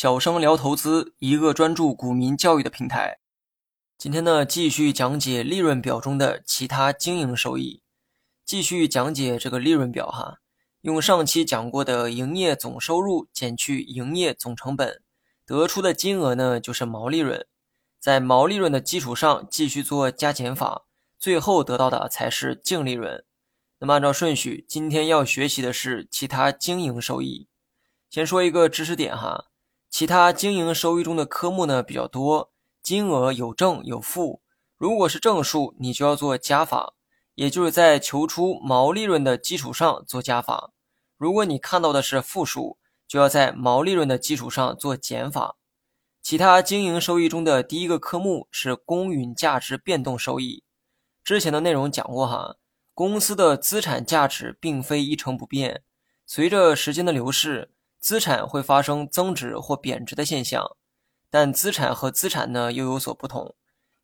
小生聊投资，一个专注股民教育的平台。今天呢，继续讲解利润表中的其他经营收益。继续讲解这个利润表哈，用上期讲过的营业总收入减去营业总成本，得出的金额呢就是毛利润。在毛利润的基础上继续做加减法，最后得到的才是净利润。那么按照顺序，今天要学习的是其他经营收益。先说一个知识点哈，其他经营收益中的科目呢比较多，金额有正有负。如果是正数，你就要做加法，也就是在求出毛利润的基础上做加法。如果你看到的是负数，就要在毛利润的基础上做减法。其他经营收益中的第一个科目是公允价值变动收益。之前的内容讲过哈。公司的资产价值并非一成不变，随着时间的流逝，资产会发生增值或贬值的现象。但资产和资产呢又有所不同，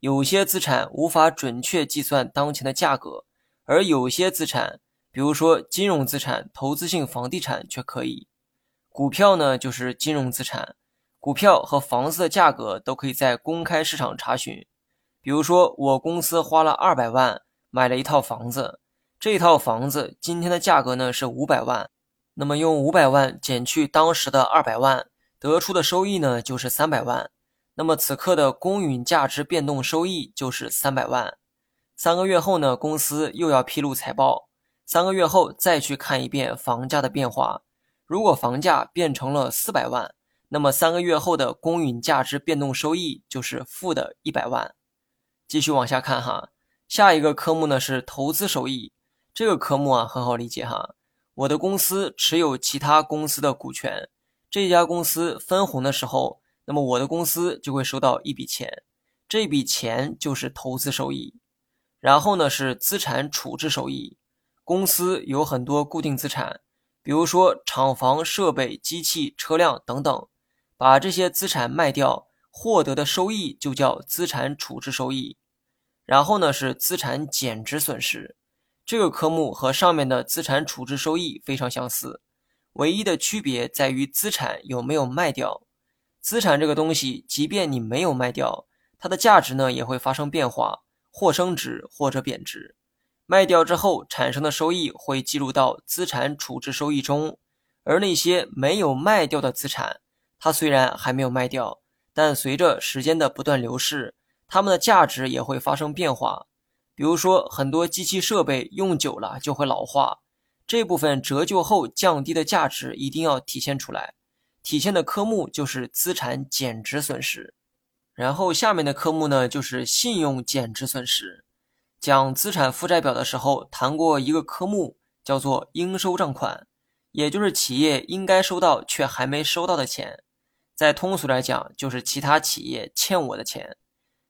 有些资产无法准确计算当前的价格，而有些资产，比如说金融资产、投资性房地产却可以。股票呢就是金融资产，股票和房子的价格都可以在公开市场查询。比如说我公司花了二百万买了一套房子。这套房子今天的价格呢是五百万，那么用五百万减去当时的二百万，得出的收益呢就是三百万。那么此刻的公允价值变动收益就是三百万。三个月后呢，公司又要披露财报，三个月后再去看一遍房价的变化。如果房价变成了四百万，那么三个月后的公允价值变动收益就是负的一百万。继续往下看哈，下一个科目呢是投资收益。这个科目啊很好理解哈，我的公司持有其他公司的股权，这家公司分红的时候，那么我的公司就会收到一笔钱，这笔钱就是投资收益。然后呢是资产处置收益，公司有很多固定资产，比如说厂房、设备、机器、车辆等等，把这些资产卖掉，获得的收益就叫资产处置收益。然后呢是资产减值损失。这个科目和上面的资产处置收益非常相似，唯一的区别在于资产有没有卖掉。资产这个东西，即便你没有卖掉，它的价值呢也会发生变化，或升值或者贬值。卖掉之后产生的收益会记录到资产处置收益中，而那些没有卖掉的资产，它虽然还没有卖掉，但随着时间的不断流逝，它们的价值也会发生变化。比如说，很多机器设备用久了就会老化，这部分折旧后降低的价值一定要体现出来。体现的科目就是资产减值损失。然后下面的科目呢，就是信用减值损失。讲资产负债表的时候谈过一个科目，叫做应收账款，也就是企业应该收到却还没收到的钱。再通俗来讲，就是其他企业欠我的钱。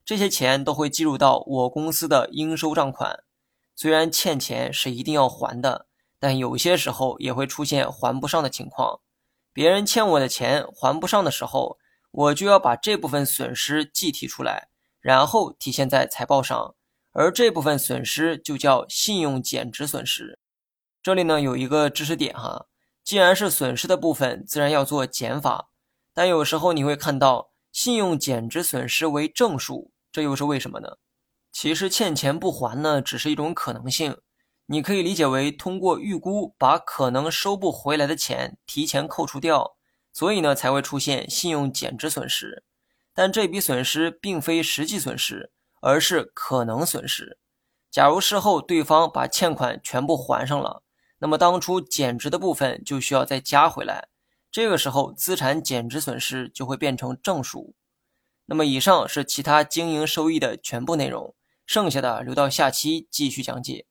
这些钱都会计入到我公司的应收账款。虽然欠钱是一定要还的，但有些时候也会出现还不上的情况。别人欠我的钱还不上的时候，我就要把这部分损失计提出来，然后体现在财报上。而这部分损失就叫信用减值损失。这里呢有一个知识点哈，既然是损失的部分，自然要做减法。但有时候你会看到信用减值损失为正数。这又是为什么呢？其实欠钱不还呢，只是一种可能性。你可以理解为通过预估把可能收不回来的钱提前扣除掉，所以呢才会出现信用减值损失。但这笔损失并非实际损失，而是可能损失。假如事后对方把欠款全部还上了，那么当初减值的部分就需要再加回来，这个时候资产减值损失就会变成正数。那么以上是其他经营收益的全部内容，剩下的留到下期继续讲解。